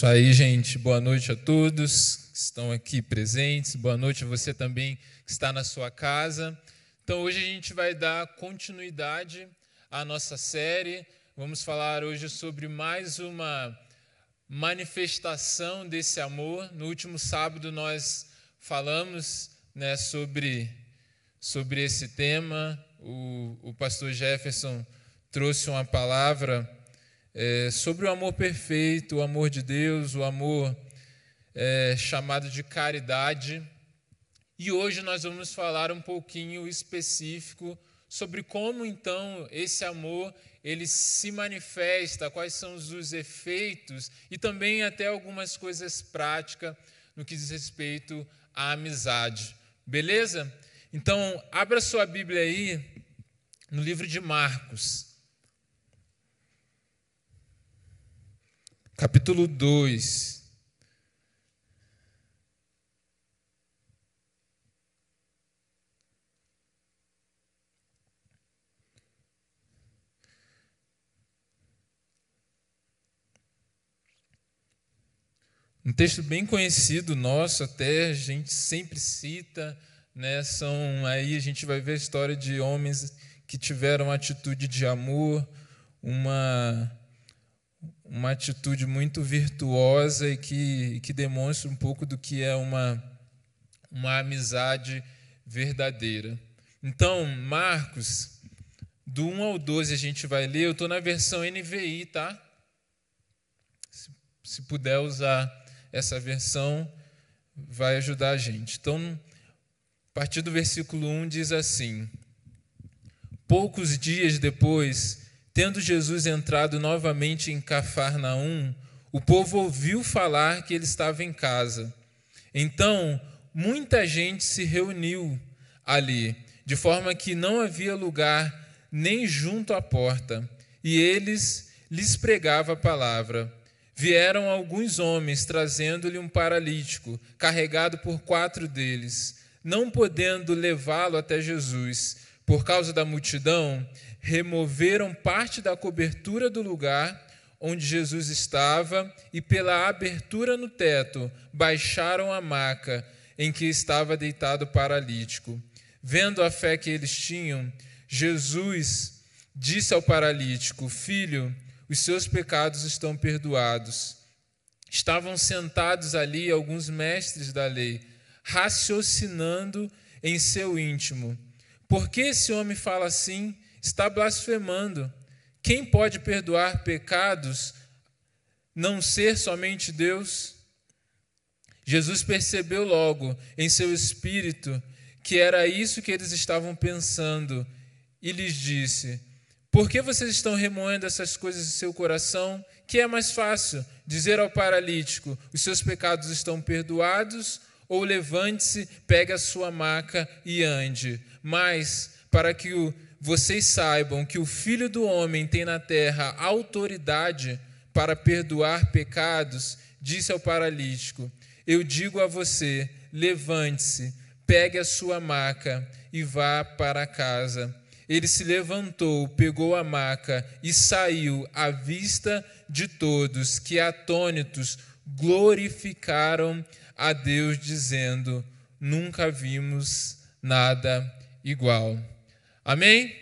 Isso aí, gente. Boa noite a todos que estão aqui presentes. Boa noite a você também que está na sua casa. Então, hoje a gente vai dar continuidade à nossa série. Vamos falar hoje sobre mais uma manifestação desse amor. No último sábado nós falamos né, sobre, sobre esse tema. O, o pastor Jefferson trouxe uma palavra é, sobre o amor perfeito, o amor de Deus, o amor é, chamado de caridade. E hoje nós vamos falar um pouquinho específico sobre como então esse amor ele se manifesta, quais são os efeitos e também até algumas coisas práticas no que diz respeito à amizade. Beleza? Então, abra sua Bíblia aí no livro de Marcos. Capítulo 2. Um texto bem conhecido nosso, até a gente sempre cita, né? São aí a gente vai ver a história de homens que tiveram atitude de amor, uma uma atitude muito virtuosa e que, que demonstra um pouco do que é uma, uma amizade verdadeira. Então, Marcos, do 1 ao 12 a gente vai ler, eu estou na versão NVI, tá? Se, se puder usar essa versão, vai ajudar a gente. Então, a partir do versículo 1 diz assim: Poucos dias depois Tendo Jesus entrado novamente em Cafarnaum, o povo ouviu falar que ele estava em casa. Então, muita gente se reuniu ali, de forma que não havia lugar nem junto à porta, e eles lhes pregava a palavra. Vieram alguns homens trazendo-lhe um paralítico, carregado por quatro deles. Não podendo levá-lo até Jesus, por causa da multidão, removeram parte da cobertura do lugar onde Jesus estava e, pela abertura no teto, baixaram a maca em que estava deitado o paralítico. Vendo a fé que eles tinham, Jesus disse ao paralítico: Filho, os seus pecados estão perdoados. Estavam sentados ali alguns mestres da lei, raciocinando em seu íntimo: Por que esse homem fala assim? Está blasfemando. Quem pode perdoar pecados não ser somente Deus? Jesus percebeu logo em seu espírito que era isso que eles estavam pensando e lhes disse: Por que vocês estão remoendo essas coisas em seu coração? Que é mais fácil dizer ao paralítico: Os seus pecados estão perdoados? Ou levante-se, pegue a sua maca e ande. Mas, para que o vocês saibam que o Filho do Homem tem na terra autoridade para perdoar pecados, disse ao paralítico: Eu digo a você, levante-se, pegue a sua maca e vá para casa. Ele se levantou, pegou a maca e saiu à vista de todos, que atônitos glorificaram a Deus, dizendo: Nunca vimos nada igual. Amém?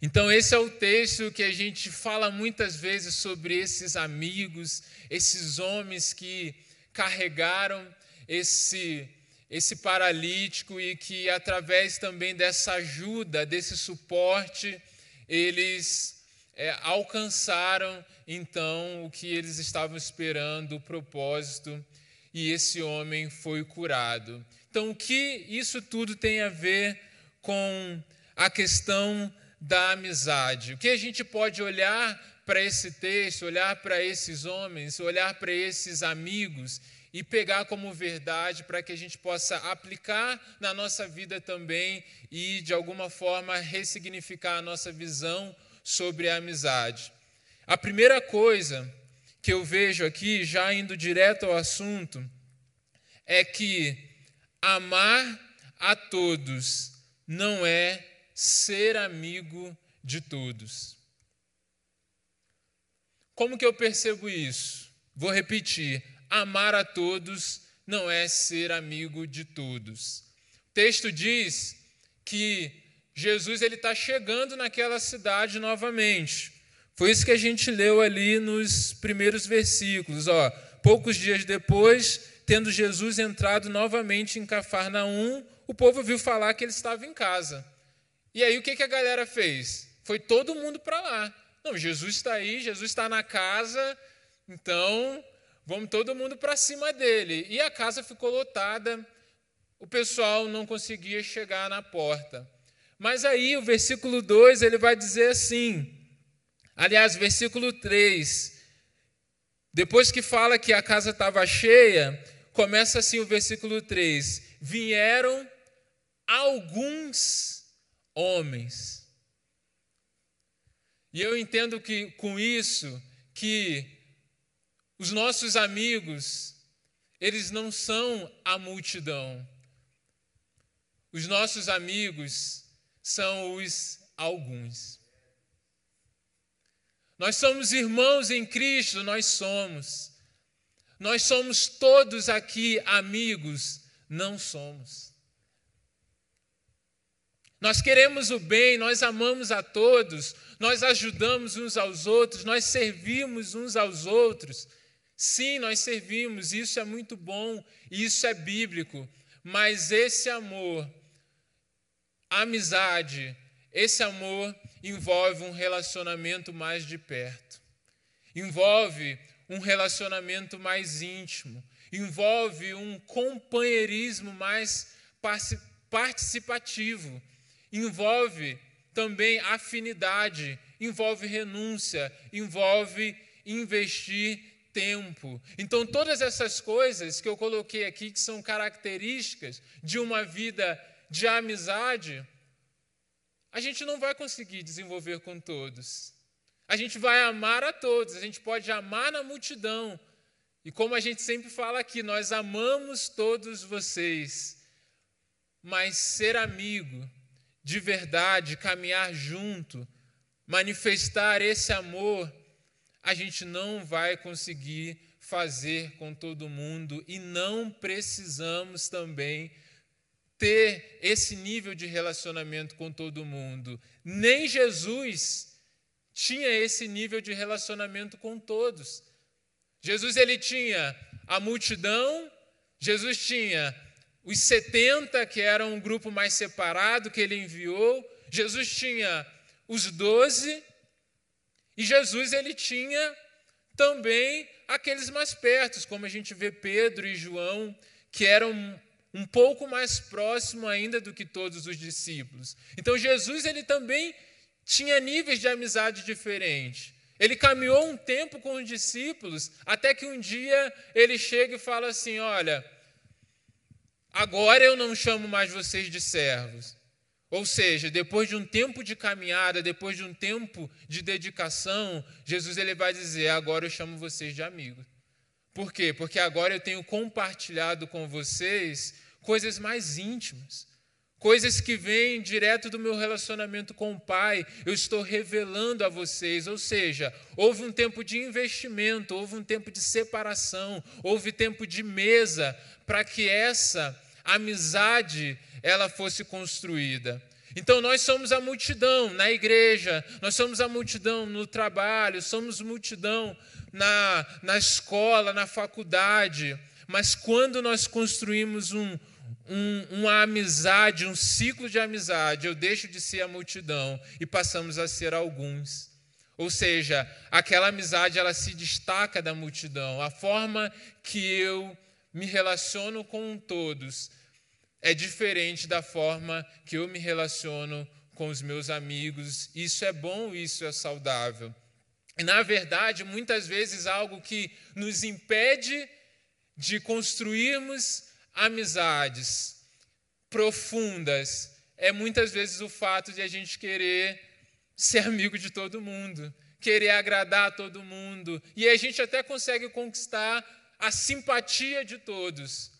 Então, esse é o texto que a gente fala muitas vezes sobre esses amigos, esses homens que carregaram esse, esse paralítico e que, através também dessa ajuda, desse suporte, eles é, alcançaram então o que eles estavam esperando, o propósito, e esse homem foi curado. Então, o que isso tudo tem a ver com a questão da amizade. O que a gente pode olhar para esse texto, olhar para esses homens, olhar para esses amigos e pegar como verdade para que a gente possa aplicar na nossa vida também e, de alguma forma, ressignificar a nossa visão sobre a amizade. A primeira coisa que eu vejo aqui, já indo direto ao assunto, é que amar a todos não é ser amigo de todos. Como que eu percebo isso? Vou repetir: amar a todos não é ser amigo de todos. O texto diz que Jesus ele está chegando naquela cidade novamente. Foi isso que a gente leu ali nos primeiros versículos. Ó, poucos dias depois, tendo Jesus entrado novamente em Cafarnaum, o povo viu falar que ele estava em casa. E aí o que, que a galera fez? Foi todo mundo para lá. Não, Jesus está aí, Jesus está na casa, então vamos todo mundo para cima dele. E a casa ficou lotada, o pessoal não conseguia chegar na porta. Mas aí o versículo 2 ele vai dizer assim, aliás, versículo 3, depois que fala que a casa estava cheia, começa assim o versículo 3: Vieram alguns homens. E eu entendo que com isso que os nossos amigos, eles não são a multidão. Os nossos amigos são os alguns. Nós somos irmãos em Cristo, nós somos. Nós somos todos aqui amigos, não somos. Nós queremos o bem, nós amamos a todos, nós ajudamos uns aos outros, nós servimos uns aos outros. Sim, nós servimos, isso é muito bom, isso é bíblico, mas esse amor, amizade, esse amor envolve um relacionamento mais de perto, envolve um relacionamento mais íntimo, envolve um companheirismo mais participativo envolve também afinidade, envolve renúncia, envolve investir tempo. Então, todas essas coisas que eu coloquei aqui, que são características de uma vida de amizade, a gente não vai conseguir desenvolver com todos. A gente vai amar a todos, a gente pode amar na multidão. E como a gente sempre fala aqui, nós amamos todos vocês. Mas ser amigo de verdade, caminhar junto, manifestar esse amor, a gente não vai conseguir fazer com todo mundo e não precisamos também ter esse nível de relacionamento com todo mundo. Nem Jesus tinha esse nível de relacionamento com todos. Jesus ele tinha a multidão, Jesus tinha os 70, que eram um grupo mais separado que ele enviou, Jesus tinha os 12, e Jesus ele tinha também aqueles mais perto, como a gente vê Pedro e João, que eram um pouco mais próximo ainda do que todos os discípulos. Então Jesus ele também tinha níveis de amizade diferentes. Ele caminhou um tempo com os discípulos, até que um dia ele chega e fala assim: Olha, Agora eu não chamo mais vocês de servos. Ou seja, depois de um tempo de caminhada, depois de um tempo de dedicação, Jesus ele vai dizer: agora eu chamo vocês de amigos. Por quê? Porque agora eu tenho compartilhado com vocês coisas mais íntimas, coisas que vêm direto do meu relacionamento com o Pai, eu estou revelando a vocês. Ou seja, houve um tempo de investimento, houve um tempo de separação, houve tempo de mesa para que essa amizade ela fosse construída. Então nós somos a multidão na igreja, nós somos a multidão no trabalho, somos multidão na, na escola, na faculdade. Mas quando nós construímos um, um, uma amizade, um ciclo de amizade, eu deixo de ser a multidão e passamos a ser alguns. Ou seja, aquela amizade ela se destaca da multidão. A forma que eu me relaciono com todos é diferente da forma que eu me relaciono com os meus amigos. Isso é bom, isso é saudável. E, na verdade, muitas vezes algo que nos impede de construirmos amizades profundas é muitas vezes o fato de a gente querer ser amigo de todo mundo, querer agradar a todo mundo. E a gente até consegue conquistar a simpatia de todos,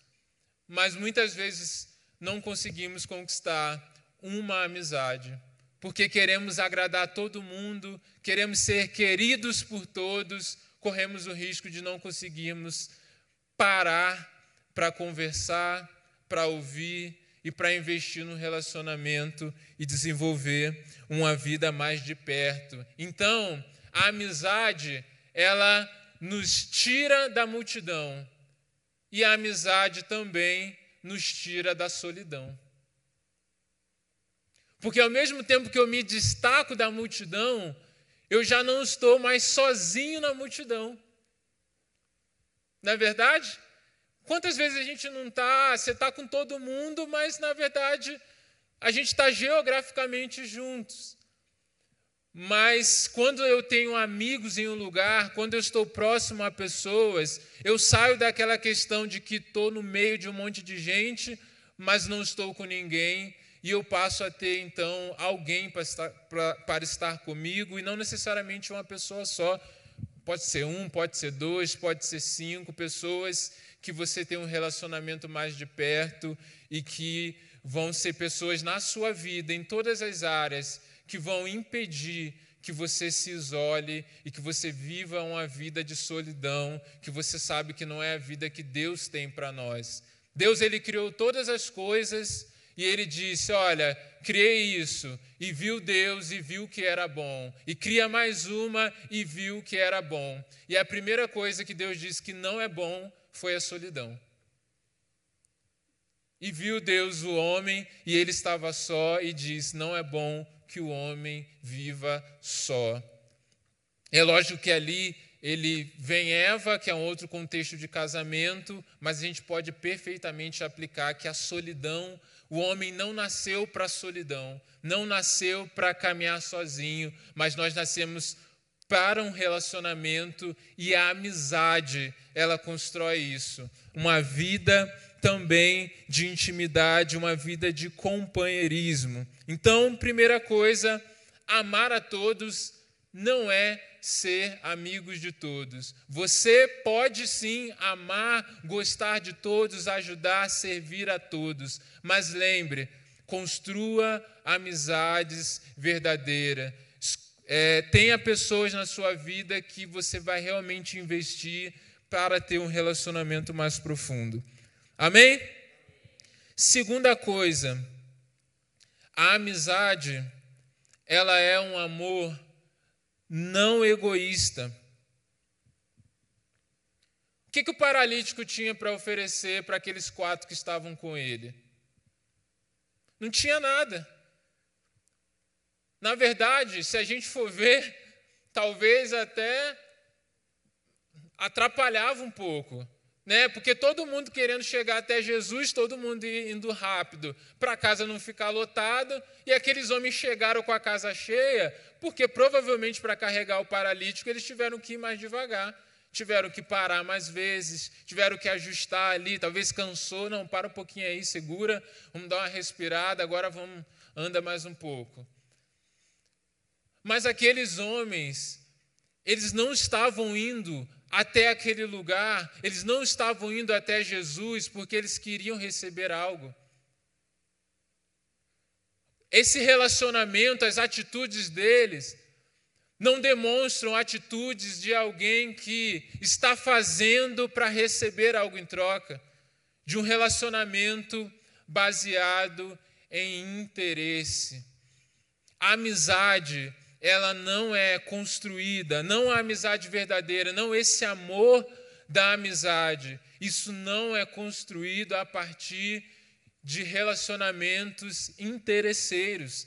mas muitas vezes não conseguimos conquistar uma amizade, porque queremos agradar todo mundo, queremos ser queridos por todos, corremos o risco de não conseguirmos parar para conversar, para ouvir e para investir no relacionamento e desenvolver uma vida mais de perto. Então, a amizade, ela nos tira da multidão e a amizade também nos tira da solidão. Porque ao mesmo tempo que eu me destaco da multidão, eu já não estou mais sozinho na multidão. Não é verdade? Quantas vezes a gente não está, você está com todo mundo, mas na verdade a gente está geograficamente juntos. Mas quando eu tenho amigos em um lugar, quando eu estou próximo a pessoas, eu saio daquela questão de que estou no meio de um monte de gente, mas não estou com ninguém, e eu passo a ter então alguém para estar, para, para estar comigo, e não necessariamente uma pessoa só. Pode ser um, pode ser dois, pode ser cinco pessoas que você tem um relacionamento mais de perto e que vão ser pessoas na sua vida, em todas as áreas, que vão impedir que você se isole e que você viva uma vida de solidão, que você sabe que não é a vida que Deus tem para nós. Deus ele criou todas as coisas e ele disse: "Olha, criei isso". E viu Deus e viu que era bom. E cria mais uma e viu que era bom. E a primeira coisa que Deus disse que não é bom foi a solidão. E viu Deus o homem, e ele estava só, e disse: Não é bom que o homem viva só. É lógico que ali ele vem Eva, que é um outro contexto de casamento, mas a gente pode perfeitamente aplicar que a solidão, o homem não nasceu para a solidão, não nasceu para caminhar sozinho, mas nós nascemos para um relacionamento e a amizade, ela constrói isso. Uma vida também de intimidade, uma vida de companheirismo. Então, primeira coisa, amar a todos não é ser amigos de todos. Você pode sim amar, gostar de todos, ajudar, servir a todos, mas lembre, construa amizades verdadeiras é, tenha pessoas na sua vida que você vai realmente investir para ter um relacionamento mais profundo. Amém? Segunda coisa, a amizade, ela é um amor não egoísta. O que, que o paralítico tinha para oferecer para aqueles quatro que estavam com ele? Não tinha nada. Na verdade, se a gente for ver, talvez até atrapalhava um pouco, né? Porque todo mundo querendo chegar até Jesus, todo mundo indo rápido, para a casa não ficar lotada, e aqueles homens chegaram com a casa cheia, porque provavelmente para carregar o paralítico eles tiveram que ir mais devagar, tiveram que parar mais vezes, tiveram que ajustar ali, talvez cansou, não, para um pouquinho aí, segura, vamos dar uma respirada, agora vamos anda mais um pouco. Mas aqueles homens, eles não estavam indo até aquele lugar, eles não estavam indo até Jesus porque eles queriam receber algo. Esse relacionamento, as atitudes deles, não demonstram atitudes de alguém que está fazendo para receber algo em troca, de um relacionamento baseado em interesse. A amizade ela não é construída, não a amizade verdadeira, não esse amor da amizade. Isso não é construído a partir de relacionamentos interesseiros,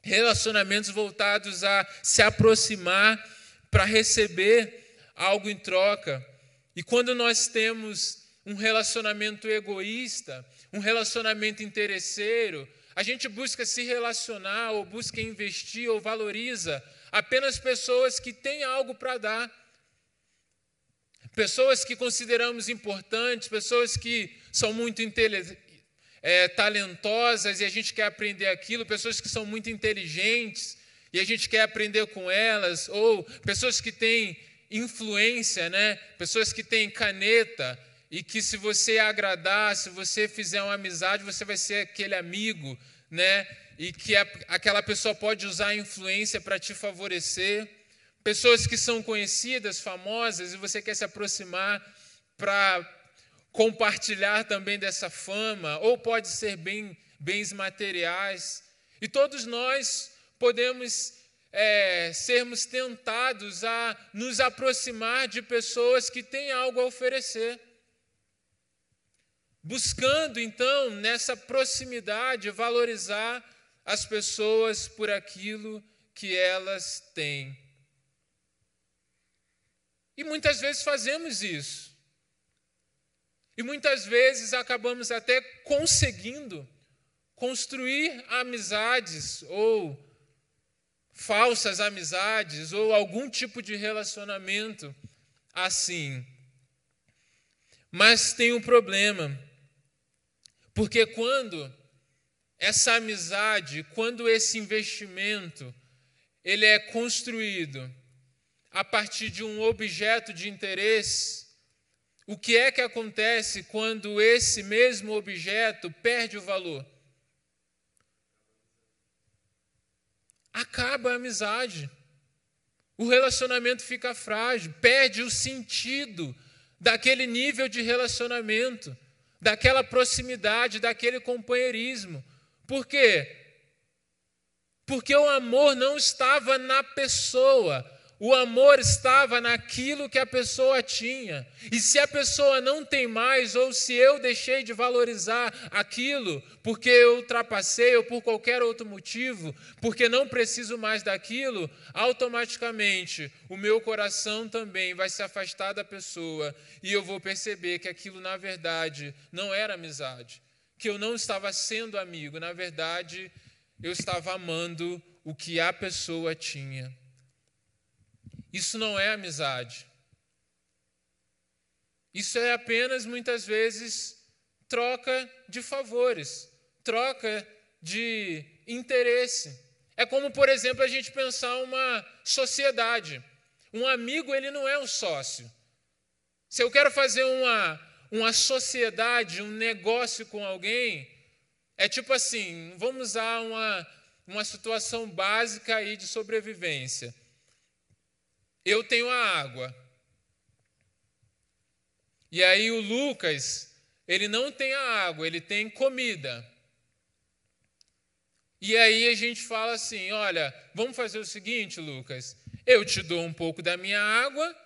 relacionamentos voltados a se aproximar para receber algo em troca. E quando nós temos um relacionamento egoísta, um relacionamento interesseiro, a gente busca se relacionar, ou busca investir, ou valoriza apenas pessoas que têm algo para dar. Pessoas que consideramos importantes, pessoas que são muito é, talentosas e a gente quer aprender aquilo, pessoas que são muito inteligentes e a gente quer aprender com elas, ou pessoas que têm influência, né? pessoas que têm caneta, e que se você agradar, se você fizer uma amizade, você vai ser aquele amigo, né? E que a, aquela pessoa pode usar a influência para te favorecer. pessoas que são conhecidas, famosas, e você quer se aproximar para compartilhar também dessa fama, ou pode ser bem, bens materiais. E todos nós podemos é, sermos tentados a nos aproximar de pessoas que têm algo a oferecer. Buscando, então, nessa proximidade, valorizar as pessoas por aquilo que elas têm. E muitas vezes fazemos isso. E muitas vezes acabamos até conseguindo construir amizades ou falsas amizades ou algum tipo de relacionamento assim. Mas tem um problema. Porque quando essa amizade, quando esse investimento ele é construído a partir de um objeto de interesse, o que é que acontece quando esse mesmo objeto perde o valor? Acaba a amizade. O relacionamento fica frágil, perde o sentido daquele nível de relacionamento, daquela proximidade, daquele companheirismo. Por quê? Porque o amor não estava na pessoa, o amor estava naquilo que a pessoa tinha. E se a pessoa não tem mais, ou se eu deixei de valorizar aquilo porque eu ultrapassei ou por qualquer outro motivo, porque não preciso mais daquilo, automaticamente o meu coração também vai se afastar da pessoa e eu vou perceber que aquilo na verdade não era amizade, que eu não estava sendo amigo, na verdade eu estava amando o que a pessoa tinha. Isso não é amizade. Isso é apenas, muitas vezes, troca de favores, troca de interesse. É como, por exemplo, a gente pensar uma sociedade. Um amigo, ele não é um sócio. Se eu quero fazer uma, uma sociedade, um negócio com alguém, é tipo assim, vamos usar uma, uma situação básica aí de sobrevivência. Eu tenho a água. E aí o Lucas, ele não tem a água, ele tem comida. E aí a gente fala assim: olha, vamos fazer o seguinte, Lucas, eu te dou um pouco da minha água,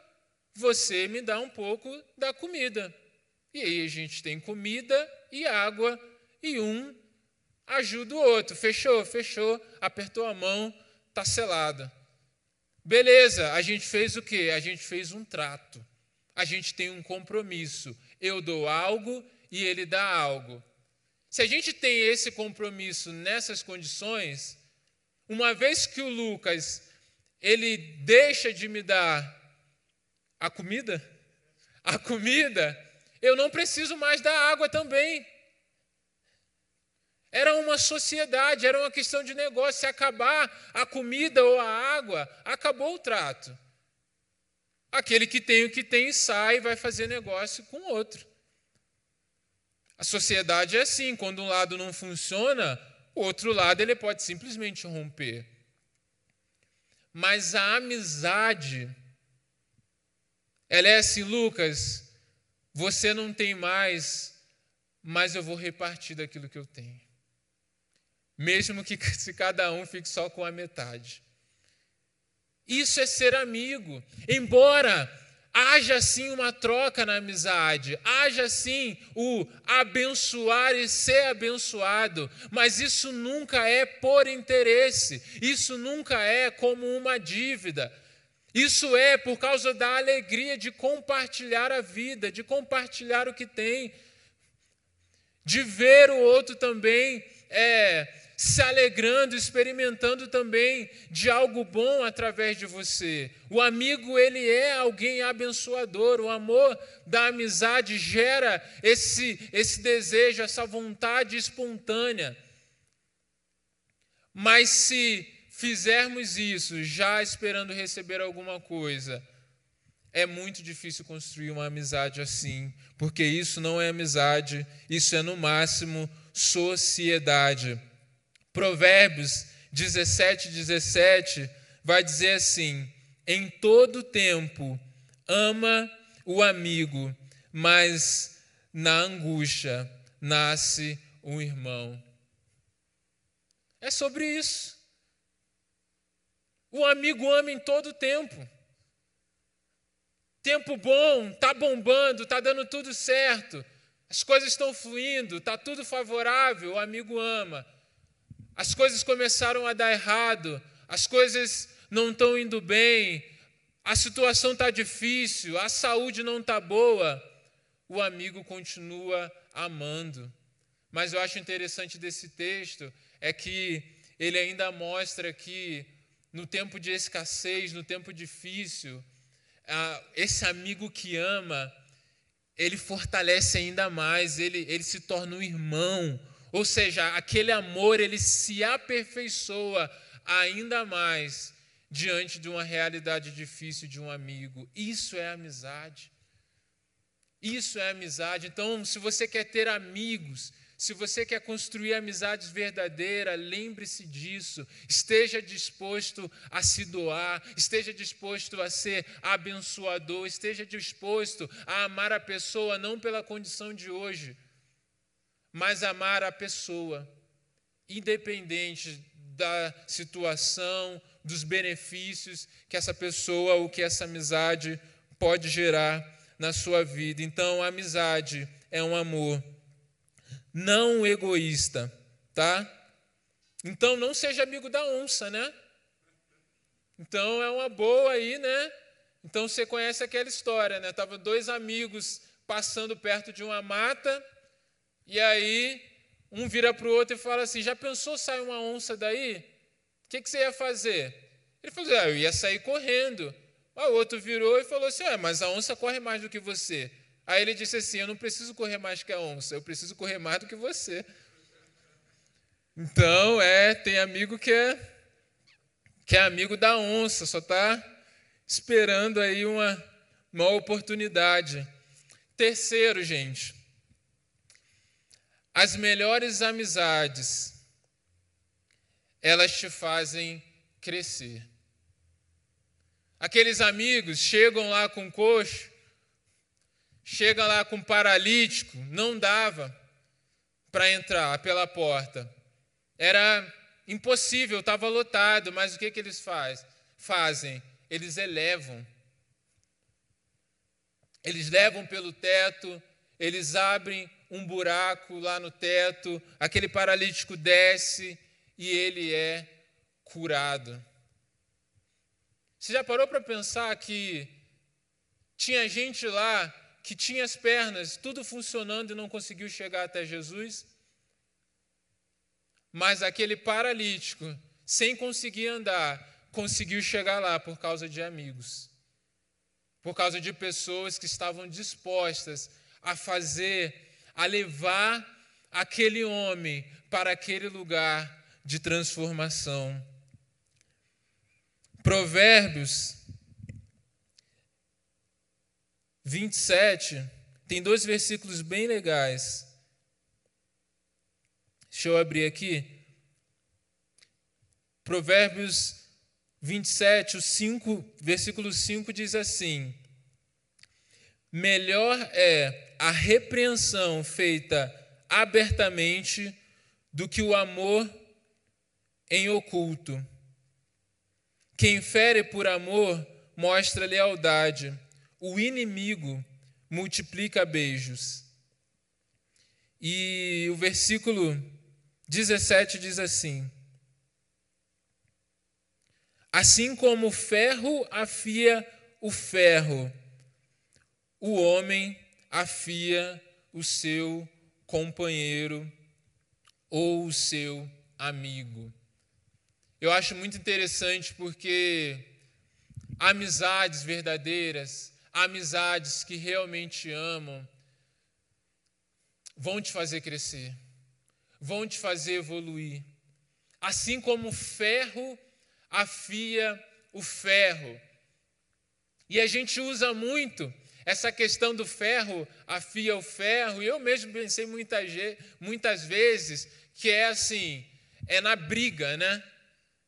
você me dá um pouco da comida. E aí a gente tem comida e água, e um ajuda o outro. Fechou, fechou, apertou a mão, está selado. Beleza, a gente fez o quê? A gente fez um trato. A gente tem um compromisso. Eu dou algo e ele dá algo. Se a gente tem esse compromisso nessas condições, uma vez que o Lucas ele deixa de me dar a comida, a comida, eu não preciso mais da água também. Era uma sociedade, era uma questão de negócio. Se acabar a comida ou a água, acabou o trato. Aquele que tem o que tem sai e vai fazer negócio com o outro. A sociedade é assim, quando um lado não funciona, o outro lado ele pode simplesmente romper. Mas a amizade, ela é assim, Lucas, você não tem mais, mas eu vou repartir daquilo que eu tenho mesmo que se cada um fique só com a metade. Isso é ser amigo. Embora haja sim uma troca na amizade, haja sim o abençoar e ser abençoado, mas isso nunca é por interesse, isso nunca é como uma dívida. Isso é por causa da alegria de compartilhar a vida, de compartilhar o que tem, de ver o outro também é, se alegrando, experimentando também de algo bom através de você. O amigo, ele é alguém abençoador. O amor da amizade gera esse, esse desejo, essa vontade espontânea. Mas se fizermos isso já esperando receber alguma coisa, é muito difícil construir uma amizade assim, porque isso não é amizade, isso é no máximo sociedade. Provérbios 17, 17 vai dizer assim: em todo tempo ama o amigo, mas na angústia nasce um irmão. É sobre isso. O amigo ama em todo tempo. Tempo bom, tá bombando, tá dando tudo certo. As coisas estão fluindo, tá tudo favorável, o amigo ama. As coisas começaram a dar errado, as coisas não estão indo bem, a situação está difícil, a saúde não está boa, o amigo continua amando. Mas eu acho interessante desse texto é que ele ainda mostra que no tempo de escassez, no tempo difícil, esse amigo que ama, ele fortalece ainda mais, ele, ele se torna um irmão. Ou seja, aquele amor ele se aperfeiçoa ainda mais diante de uma realidade difícil de um amigo. Isso é amizade. Isso é amizade. Então, se você quer ter amigos, se você quer construir amizades verdadeiras, lembre-se disso. Esteja disposto a se doar, esteja disposto a ser abençoador, esteja disposto a amar a pessoa não pela condição de hoje, mas amar a pessoa, independente da situação, dos benefícios que essa pessoa ou que essa amizade pode gerar na sua vida. Então, a amizade é um amor não egoísta, tá? Então, não seja amigo da onça, né? Então, é uma boa aí, né? Então, você conhece aquela história, né? Tava dois amigos passando perto de uma mata e aí um vira para o outro e fala assim: Já pensou sair uma onça daí? O que, que você ia fazer? Ele falou ah, eu ia sair correndo. O outro virou e falou assim: ah, mas a onça corre mais do que você. Aí ele disse assim: Eu não preciso correr mais que a onça, eu preciso correr mais do que você. Então, é, tem amigo que é, que é amigo da onça, só está esperando aí uma, uma oportunidade. Terceiro, gente, as melhores amizades elas te fazem crescer. Aqueles amigos chegam lá com coxo, chegam lá com paralítico, não dava para entrar pela porta. Era impossível, estava lotado, mas o que, que eles faz? fazem? Eles elevam. Eles levam pelo teto, eles abrem um buraco lá no teto, aquele paralítico desce, e ele é curado. Você já parou para pensar que tinha gente lá que tinha as pernas tudo funcionando e não conseguiu chegar até Jesus? Mas aquele paralítico, sem conseguir andar, conseguiu chegar lá por causa de amigos, por causa de pessoas que estavam dispostas a fazer, a levar aquele homem para aquele lugar de transformação. Provérbios 27 tem dois versículos bem legais. Deixa eu abrir aqui. Provérbios 27, o 5, versículo 5 diz assim: Melhor é a repreensão feita abertamente do que o amor em oculto. Quem fere por amor mostra lealdade. O inimigo multiplica beijos. E o versículo 17 diz assim: Assim como o ferro afia o ferro, o homem afia o seu companheiro ou o seu amigo. Eu acho muito interessante porque amizades verdadeiras, amizades que realmente amam, vão te fazer crescer, vão te fazer evoluir. Assim como o ferro afia o ferro. E a gente usa muito essa questão do ferro afia o ferro, e eu mesmo pensei muitas, muitas vezes que é assim, é na briga, né?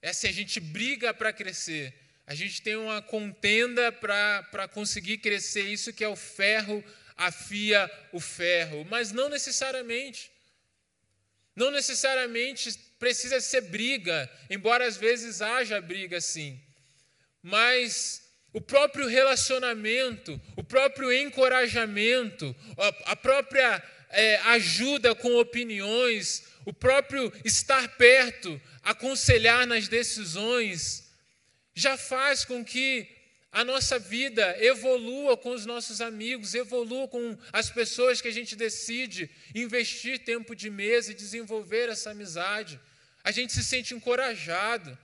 É assim, a gente briga para crescer. A gente tem uma contenda para conseguir crescer, isso que é o ferro afia o ferro, mas não necessariamente. Não necessariamente precisa ser briga, embora às vezes haja briga sim. Mas o próprio relacionamento, o próprio encorajamento, a própria é, ajuda com opiniões, o próprio estar perto, aconselhar nas decisões, já faz com que a nossa vida evolua com os nossos amigos, evolua com as pessoas que a gente decide investir tempo de mesa e desenvolver essa amizade. A gente se sente encorajado.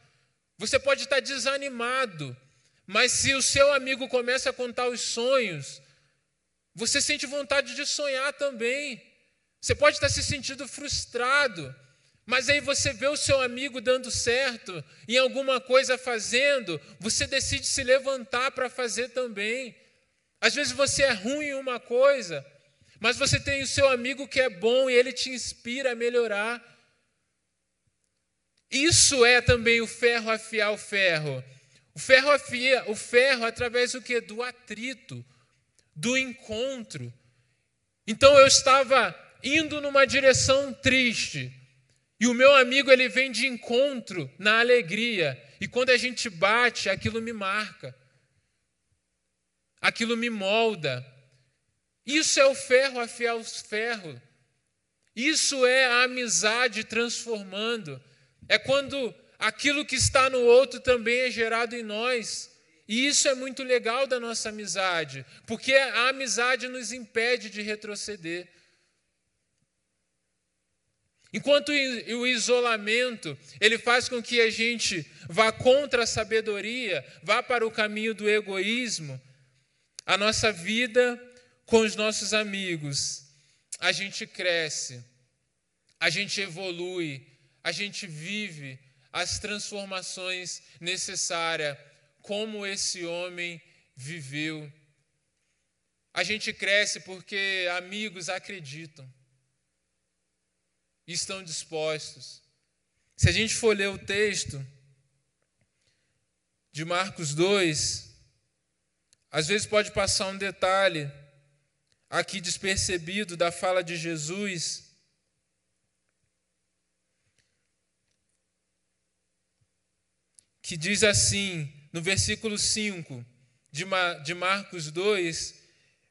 Você pode estar desanimado, mas se o seu amigo começa a contar os sonhos, você sente vontade de sonhar também. Você pode estar se sentindo frustrado, mas aí você vê o seu amigo dando certo, em alguma coisa fazendo, você decide se levantar para fazer também. Às vezes você é ruim em uma coisa, mas você tem o seu amigo que é bom e ele te inspira a melhorar. Isso é também o ferro afiar o ferro. O ferro afia o ferro através do que? Do atrito, do encontro. Então eu estava indo numa direção triste. E o meu amigo ele vem de encontro na alegria. E quando a gente bate, aquilo me marca. Aquilo me molda. Isso é o ferro afiar o ferro. Isso é a amizade transformando. É quando aquilo que está no outro também é gerado em nós. E isso é muito legal da nossa amizade, porque a amizade nos impede de retroceder. Enquanto o isolamento, ele faz com que a gente vá contra a sabedoria, vá para o caminho do egoísmo, a nossa vida com os nossos amigos, a gente cresce, a gente evolui, a gente vive as transformações necessárias, como esse homem viveu. A gente cresce porque amigos acreditam e estão dispostos. Se a gente for ler o texto de Marcos 2, às vezes pode passar um detalhe aqui despercebido da fala de Jesus. Que diz assim, no versículo 5 de Marcos 2,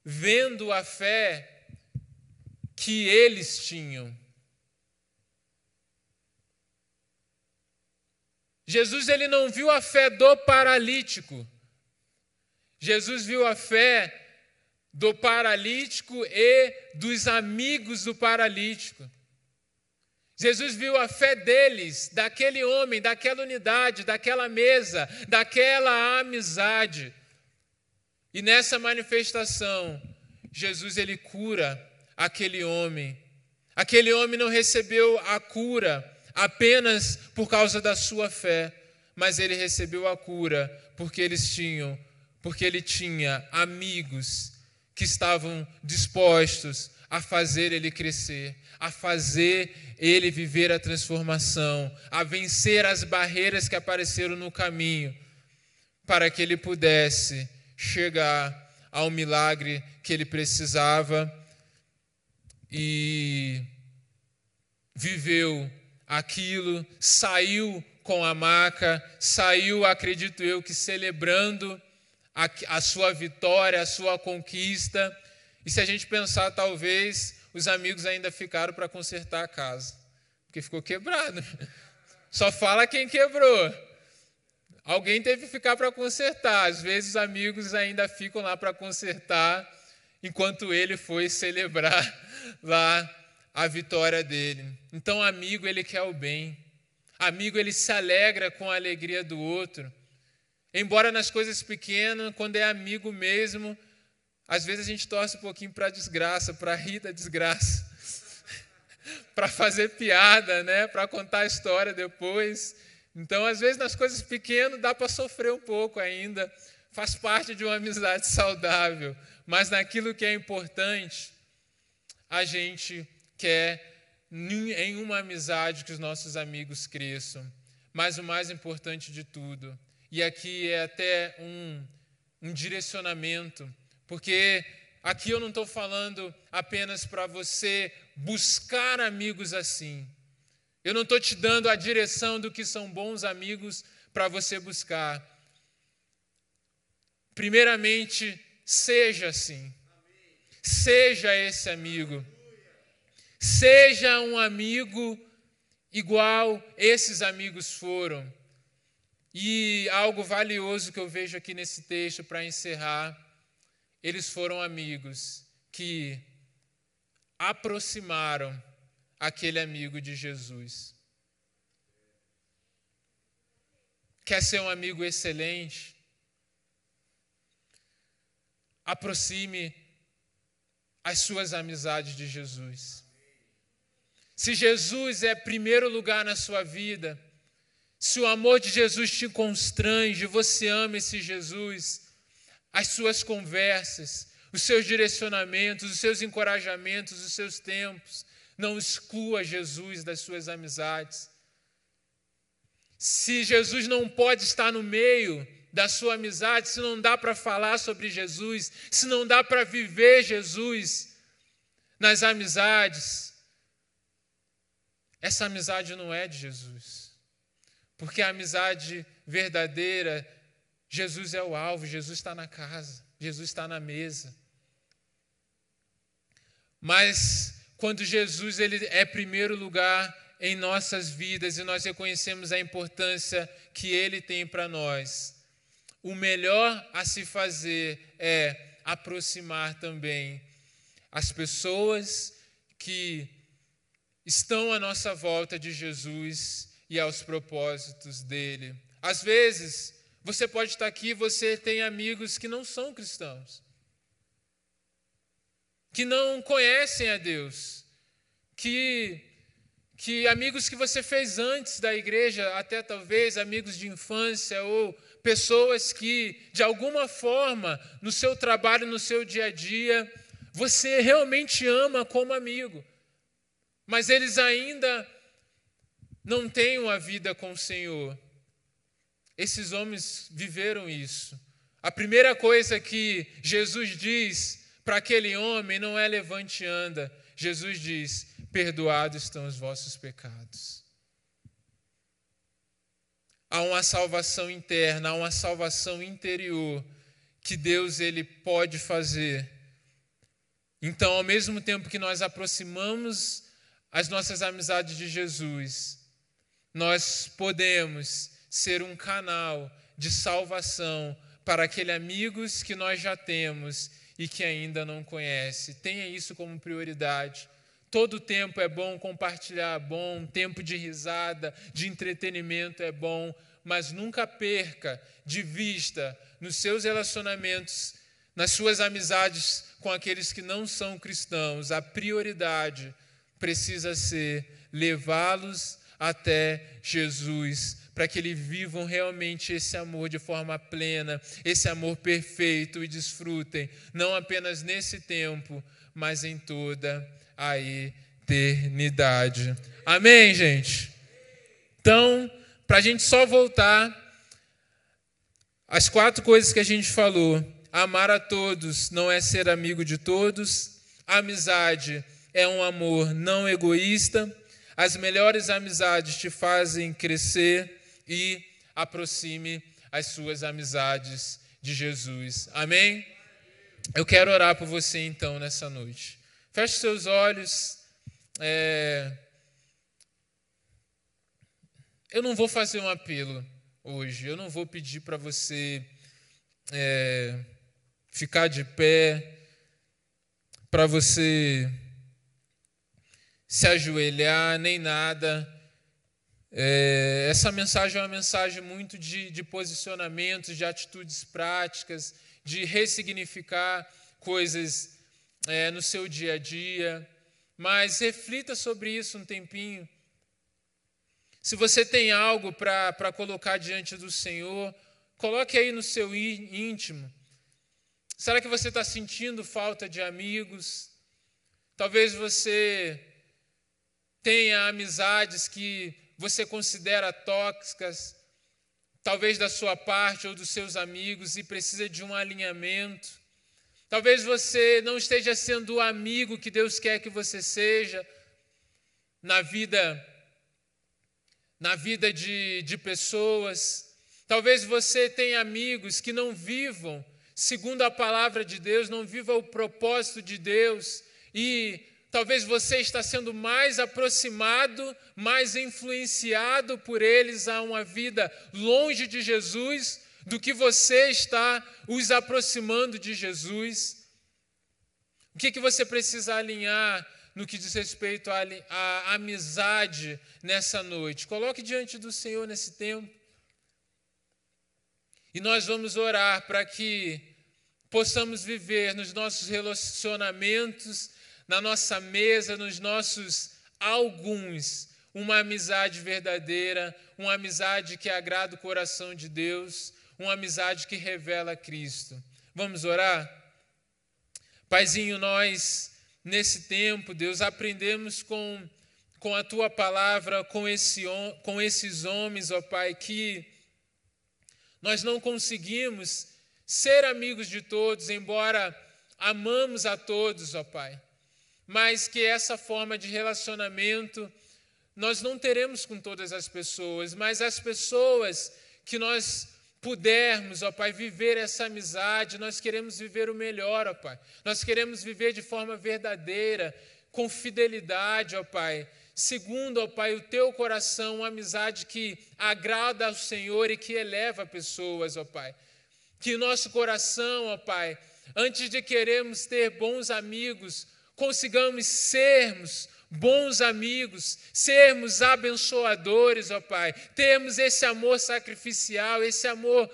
vendo a fé que eles tinham. Jesus ele não viu a fé do paralítico. Jesus viu a fé do paralítico e dos amigos do paralítico. Jesus viu a fé deles, daquele homem, daquela unidade, daquela mesa, daquela amizade. E nessa manifestação, Jesus ele cura aquele homem. Aquele homem não recebeu a cura apenas por causa da sua fé, mas ele recebeu a cura porque eles tinham, porque ele tinha amigos que estavam dispostos a fazer ele crescer, a fazer ele viver a transformação, a vencer as barreiras que apareceram no caminho, para que ele pudesse chegar ao milagre que ele precisava e viveu aquilo, saiu com a maca, saiu, acredito eu, que celebrando a, a sua vitória, a sua conquista. E se a gente pensar, talvez os amigos ainda ficaram para consertar a casa, porque ficou quebrado. Só fala quem quebrou. Alguém teve que ficar para consertar. Às vezes os amigos ainda ficam lá para consertar, enquanto ele foi celebrar lá a vitória dele. Então, amigo, ele quer o bem. Amigo, ele se alegra com a alegria do outro. Embora nas coisas pequenas, quando é amigo mesmo, às vezes a gente torce um pouquinho para a desgraça, para rir da desgraça, para fazer piada, né? para contar a história depois. Então, às vezes, nas coisas pequenas, dá para sofrer um pouco ainda, faz parte de uma amizade saudável, mas naquilo que é importante, a gente quer em uma amizade que os nossos amigos cresçam. Mas o mais importante de tudo, e aqui é até um, um direcionamento, porque aqui eu não estou falando apenas para você buscar amigos assim. Eu não estou te dando a direção do que são bons amigos para você buscar. Primeiramente, seja assim. Seja esse amigo. Seja um amigo igual esses amigos foram. E algo valioso que eu vejo aqui nesse texto para encerrar, eles foram amigos que aproximaram aquele amigo de Jesus. Quer ser um amigo excelente? Aproxime as suas amizades de Jesus. Se Jesus é primeiro lugar na sua vida, se o amor de Jesus te constrange, você ama esse Jesus, as suas conversas, os seus direcionamentos, os seus encorajamentos, os seus tempos, não exclua Jesus das suas amizades. Se Jesus não pode estar no meio da sua amizade, se não dá para falar sobre Jesus, se não dá para viver Jesus nas amizades, essa amizade não é de Jesus. Porque a amizade verdadeira, Jesus é o alvo, Jesus está na casa, Jesus está na mesa. Mas quando Jesus ele é primeiro lugar em nossas vidas e nós reconhecemos a importância que ele tem para nós, o melhor a se fazer é aproximar também as pessoas que estão à nossa volta de Jesus e aos propósitos dele. Às vezes, você pode estar aqui você tem amigos que não são cristãos, que não conhecem a Deus, que que amigos que você fez antes da igreja, até talvez amigos de infância ou pessoas que, de alguma forma, no seu trabalho, no seu dia a dia, você realmente ama como amigo, mas eles ainda não têm uma vida com o Senhor. Esses homens viveram isso. A primeira coisa que Jesus diz para aquele homem não é levante e anda. Jesus diz: perdoados estão os vossos pecados há uma salvação interna, há uma salvação interior que Deus ele pode fazer. Então, ao mesmo tempo que nós aproximamos as nossas amizades de Jesus, nós podemos ser um canal de salvação para aqueles amigos que nós já temos e que ainda não conhece. Tenha isso como prioridade. Todo tempo é bom, compartilhar é bom, tempo de risada, de entretenimento é bom, mas nunca perca de vista nos seus relacionamentos, nas suas amizades com aqueles que não são cristãos, a prioridade precisa ser levá-los até Jesus, para que eles vivam realmente esse amor de forma plena, esse amor perfeito e desfrutem, não apenas nesse tempo, mas em toda a eternidade. Amém, gente? Então, para a gente só voltar, as quatro coisas que a gente falou: amar a todos não é ser amigo de todos, amizade é um amor não egoísta, as melhores amizades te fazem crescer e aproxime as suas amizades de Jesus. Amém? Eu quero orar por você então nessa noite. Feche seus olhos. É... Eu não vou fazer um apelo hoje. Eu não vou pedir para você é... ficar de pé, para você se ajoelhar, nem nada. É... essa mensagem é uma mensagem muito de, de posicionamentos, de atitudes práticas, de ressignificar coisas é, no seu dia a dia, mas reflita sobre isso um tempinho. Se você tem algo para colocar diante do Senhor, coloque aí no seu íntimo. Será que você está sentindo falta de amigos? Talvez você tenha amizades que você considera tóxicas, talvez da sua parte ou dos seus amigos, e precisa de um alinhamento. Talvez você não esteja sendo o amigo que Deus quer que você seja na vida na vida de, de pessoas. Talvez você tenha amigos que não vivam segundo a palavra de Deus, não vivam o propósito de Deus e talvez você está sendo mais aproximado, mais influenciado por eles a uma vida longe de Jesus do que você está os aproximando de Jesus. O que, que você precisa alinhar no que diz respeito à, à amizade nessa noite? Coloque diante do Senhor nesse tempo. E nós vamos orar para que possamos viver nos nossos relacionamentos na nossa mesa, nos nossos alguns, uma amizade verdadeira, uma amizade que agrada o coração de Deus, uma amizade que revela Cristo. Vamos orar? Paizinho, nós, nesse tempo, Deus, aprendemos com, com a tua palavra, com, esse, com esses homens, ó Pai, que nós não conseguimos ser amigos de todos, embora amamos a todos, ó Pai mas que essa forma de relacionamento nós não teremos com todas as pessoas, mas as pessoas que nós pudermos, ó Pai, viver essa amizade, nós queremos viver o melhor, ó Pai. Nós queremos viver de forma verdadeira, com fidelidade, ó Pai. Segundo, ó Pai, o teu coração, uma amizade que agrada ao Senhor e que eleva pessoas, ó Pai. Que nosso coração, ó Pai, antes de queremos ter bons amigos, consigamos sermos bons amigos, sermos abençoadores, ó Pai, termos esse amor sacrificial, esse amor,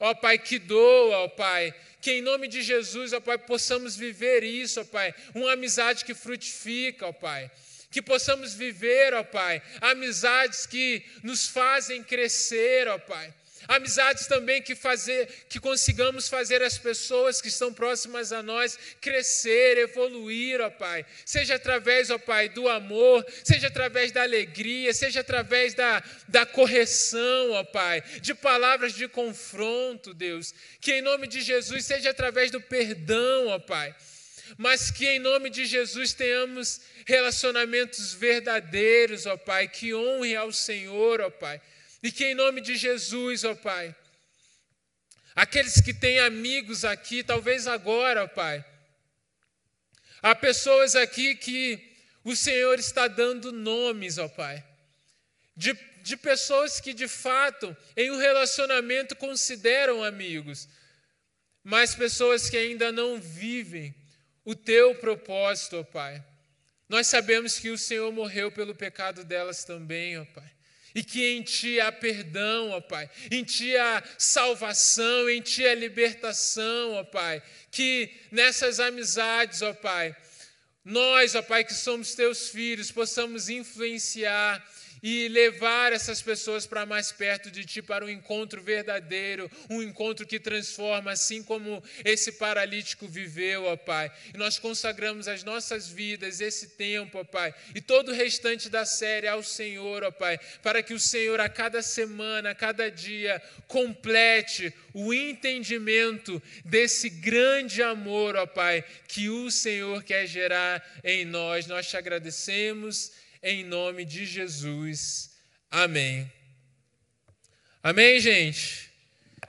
ó Pai, que doa, ó Pai. Que em nome de Jesus, ó Pai, possamos viver isso, ó Pai, uma amizade que frutifica, ó Pai que possamos viver, ó Pai, amizades que nos fazem crescer, ó Pai. Amizades também que fazer, que consigamos fazer as pessoas que estão próximas a nós crescer, evoluir, ó Pai. Seja através, ó Pai, do amor, seja através da alegria, seja através da, da correção, ó Pai, de palavras de confronto, Deus. Que em nome de Jesus seja através do perdão, ó Pai. Mas que em nome de Jesus tenhamos relacionamentos verdadeiros, ó Pai, que honre ao Senhor, ó Pai e que em nome de Jesus, ó Pai, aqueles que têm amigos aqui, talvez agora, ó Pai, há pessoas aqui que o Senhor está dando nomes, ó Pai, de, de pessoas que de fato, em um relacionamento, consideram amigos, mas pessoas que ainda não vivem o teu propósito, ó Pai. Nós sabemos que o Senhor morreu pelo pecado delas também, ó Pai e que em Ti há perdão, ó Pai, em Ti há salvação, em Ti há libertação, ó Pai, que nessas amizades, ó Pai, nós, ó Pai, que somos Teus filhos, possamos influenciar e levar essas pessoas para mais perto de Ti, para um encontro verdadeiro, um encontro que transforma, assim como esse paralítico viveu, ó Pai. E nós consagramos as nossas vidas, esse tempo, ó Pai, e todo o restante da série ao Senhor, ó Pai, para que o Senhor a cada semana, a cada dia, complete o entendimento desse grande amor, ó Pai, que o Senhor quer gerar em nós. Nós te agradecemos em nome de Jesus. Amém. Amém, gente?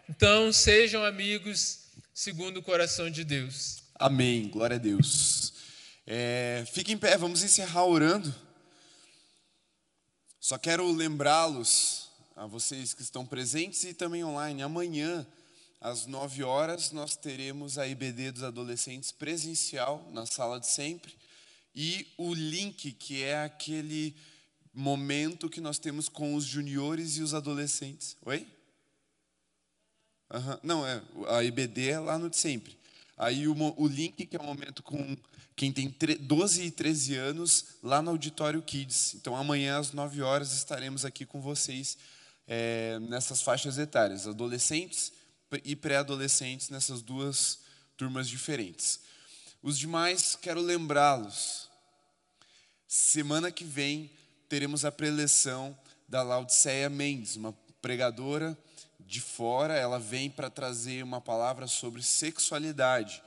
Então, sejam amigos segundo o coração de Deus. Amém. Glória a Deus. É, fique em pé, vamos encerrar orando. Só quero lembrá-los, a vocês que estão presentes e também online, amanhã, às 9 horas, nós teremos a IBD dos adolescentes presencial na sala de sempre e o link, que é aquele momento que nós temos com os juniores e os adolescentes. Oi? Uhum. Não, é, a IBD é lá no de sempre. Aí o, o link, que é o momento com quem tem 12 e 13 anos, lá no Auditório Kids. Então, amanhã, às 9 horas, estaremos aqui com vocês é, nessas faixas etárias, adolescentes e pré-adolescentes, nessas duas turmas diferentes. Os demais, quero lembrá-los. Semana que vem teremos a preleção da Laudiceia Mendes, uma pregadora de fora, ela vem para trazer uma palavra sobre sexualidade.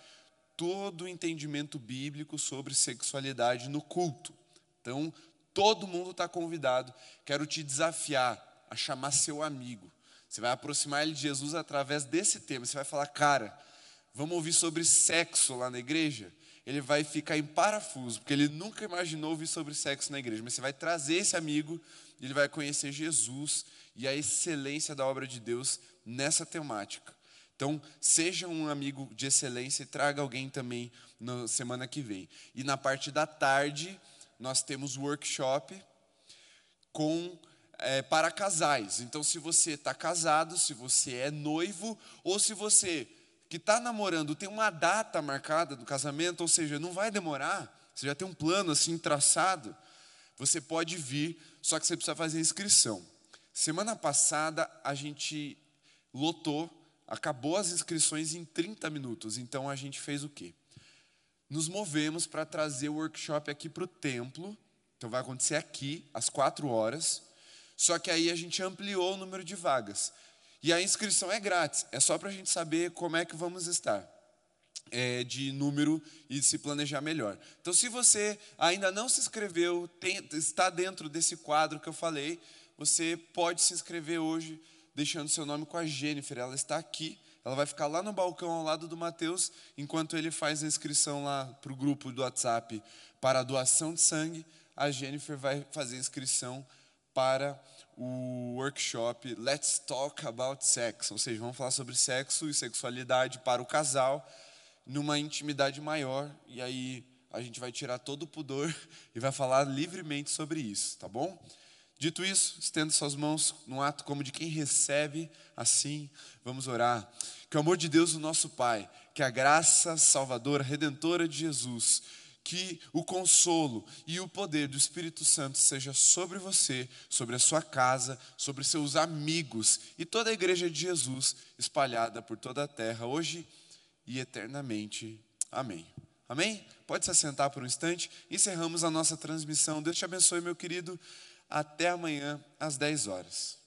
Todo o entendimento bíblico sobre sexualidade no culto. Então, todo mundo está convidado. Quero te desafiar a chamar seu amigo. Você vai aproximar ele de Jesus através desse tema. Você vai falar, cara, vamos ouvir sobre sexo lá na igreja? Ele vai ficar em parafuso, porque ele nunca imaginou ouvir sobre sexo na igreja. Mas você vai trazer esse amigo, ele vai conhecer Jesus e a excelência da obra de Deus nessa temática. Então, seja um amigo de excelência e traga alguém também na semana que vem. E na parte da tarde, nós temos workshop com é, para casais. Então, se você está casado, se você é noivo, ou se você que está namorando tem uma data marcada do casamento, ou seja, não vai demorar, você já tem um plano assim traçado, você pode vir, só que você precisa fazer inscrição. Semana passada a gente lotou, acabou as inscrições em 30 minutos, então a gente fez o quê? Nos movemos para trazer o workshop aqui para o templo, então vai acontecer aqui, às quatro horas. Só que aí a gente ampliou o número de vagas. E a inscrição é grátis, é só para a gente saber como é que vamos estar. É, de número e se planejar melhor. Então, se você ainda não se inscreveu, tem, está dentro desse quadro que eu falei, você pode se inscrever hoje, deixando seu nome com a Jennifer. Ela está aqui, ela vai ficar lá no balcão ao lado do Mateus, enquanto ele faz a inscrição lá para o grupo do WhatsApp para a doação de sangue. A Jennifer vai fazer a inscrição para o workshop Let's Talk About Sex, ou seja, vamos falar sobre sexo e sexualidade para o casal numa intimidade maior e aí a gente vai tirar todo o pudor e vai falar livremente sobre isso, tá bom? Dito isso, estenda suas mãos num ato como de quem recebe, assim, vamos orar. Que o amor de Deus, o nosso Pai, que a graça salvadora, redentora de Jesus, que o consolo e o poder do Espírito Santo seja sobre você, sobre a sua casa, sobre seus amigos e toda a igreja de Jesus espalhada por toda a terra, hoje e eternamente. Amém. Amém? Pode se assentar por um instante. Encerramos a nossa transmissão. Deus te abençoe, meu querido. Até amanhã, às 10 horas.